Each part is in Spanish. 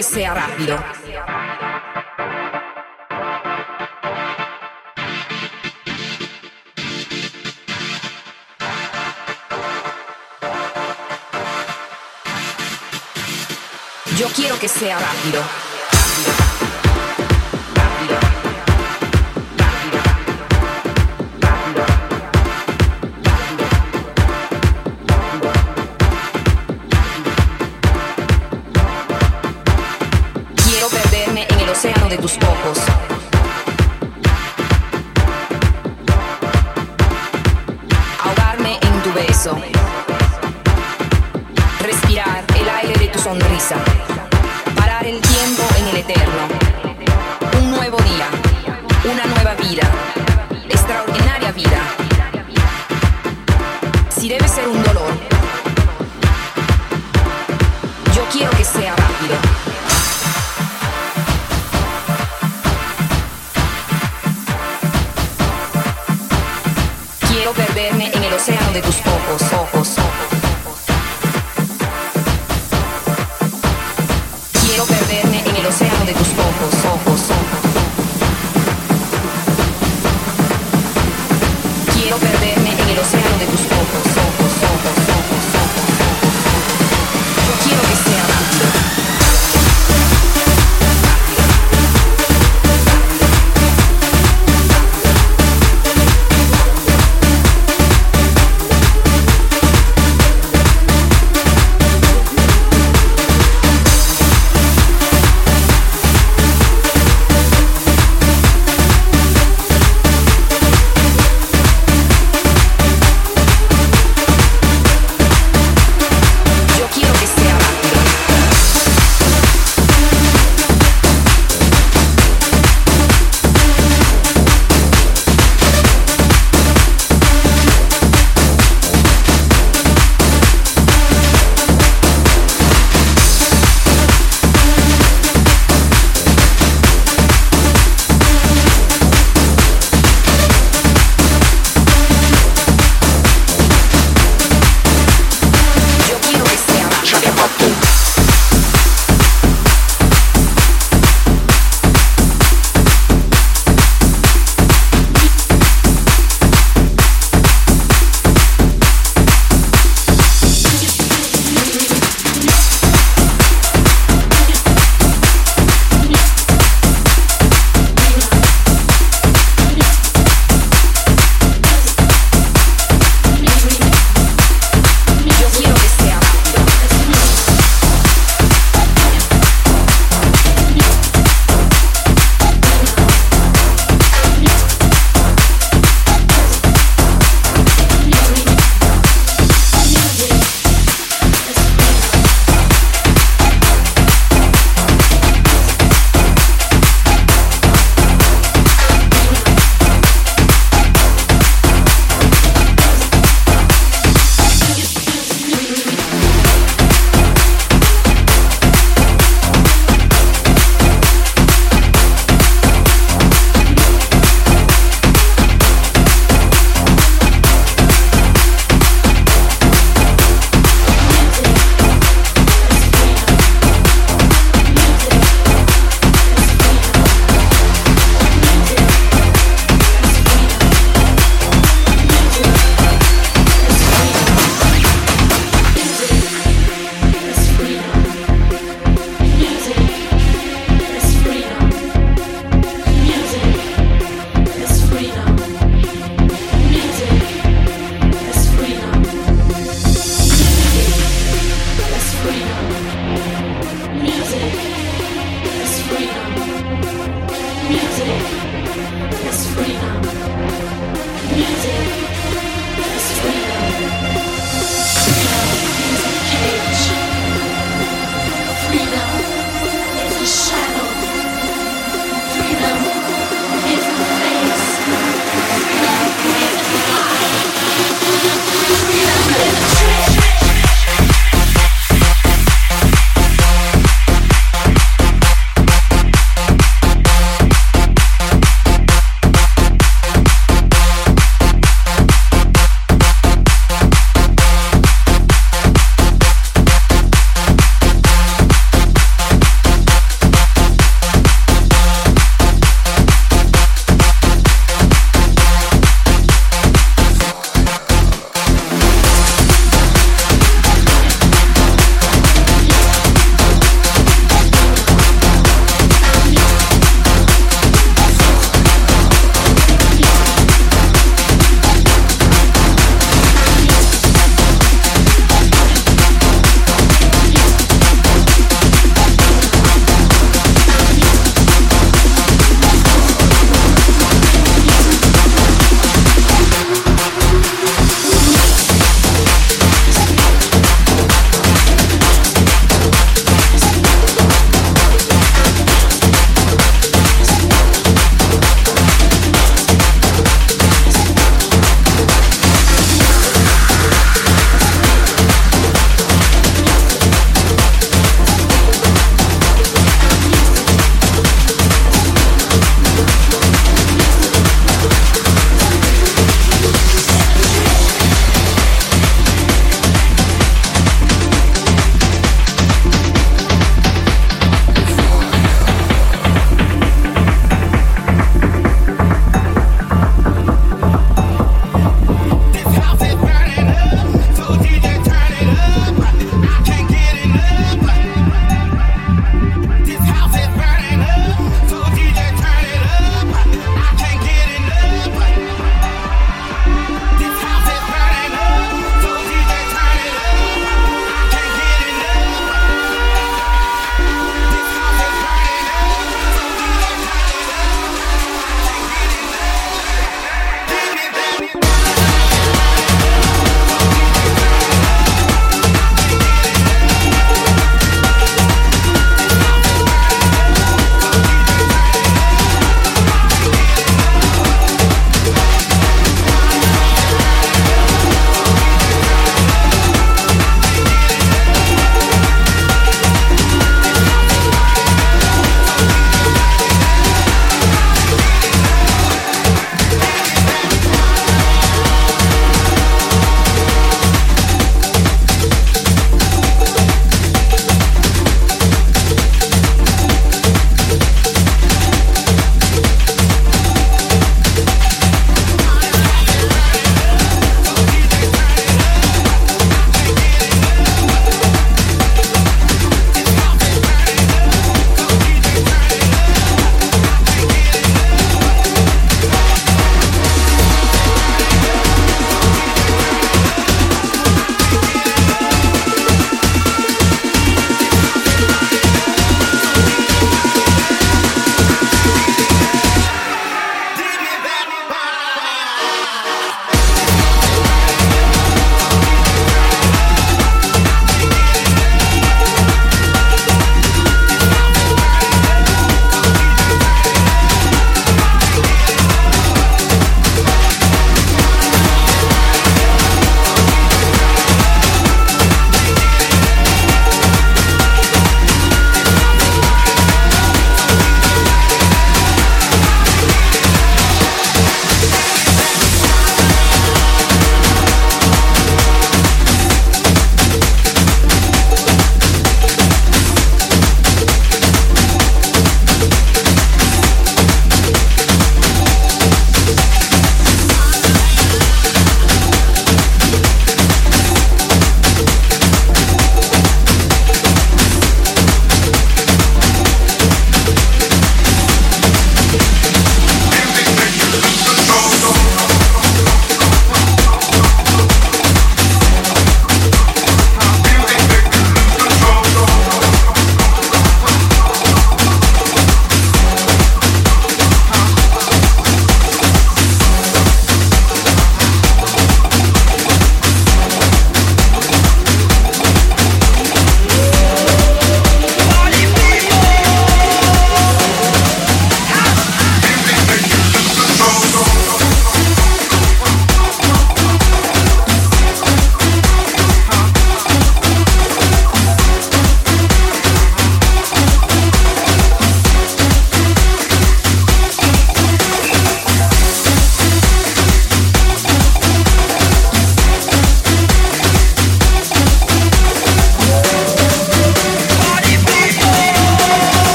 que sea rápido. Yo quiero que sea rápido. dos tus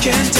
can't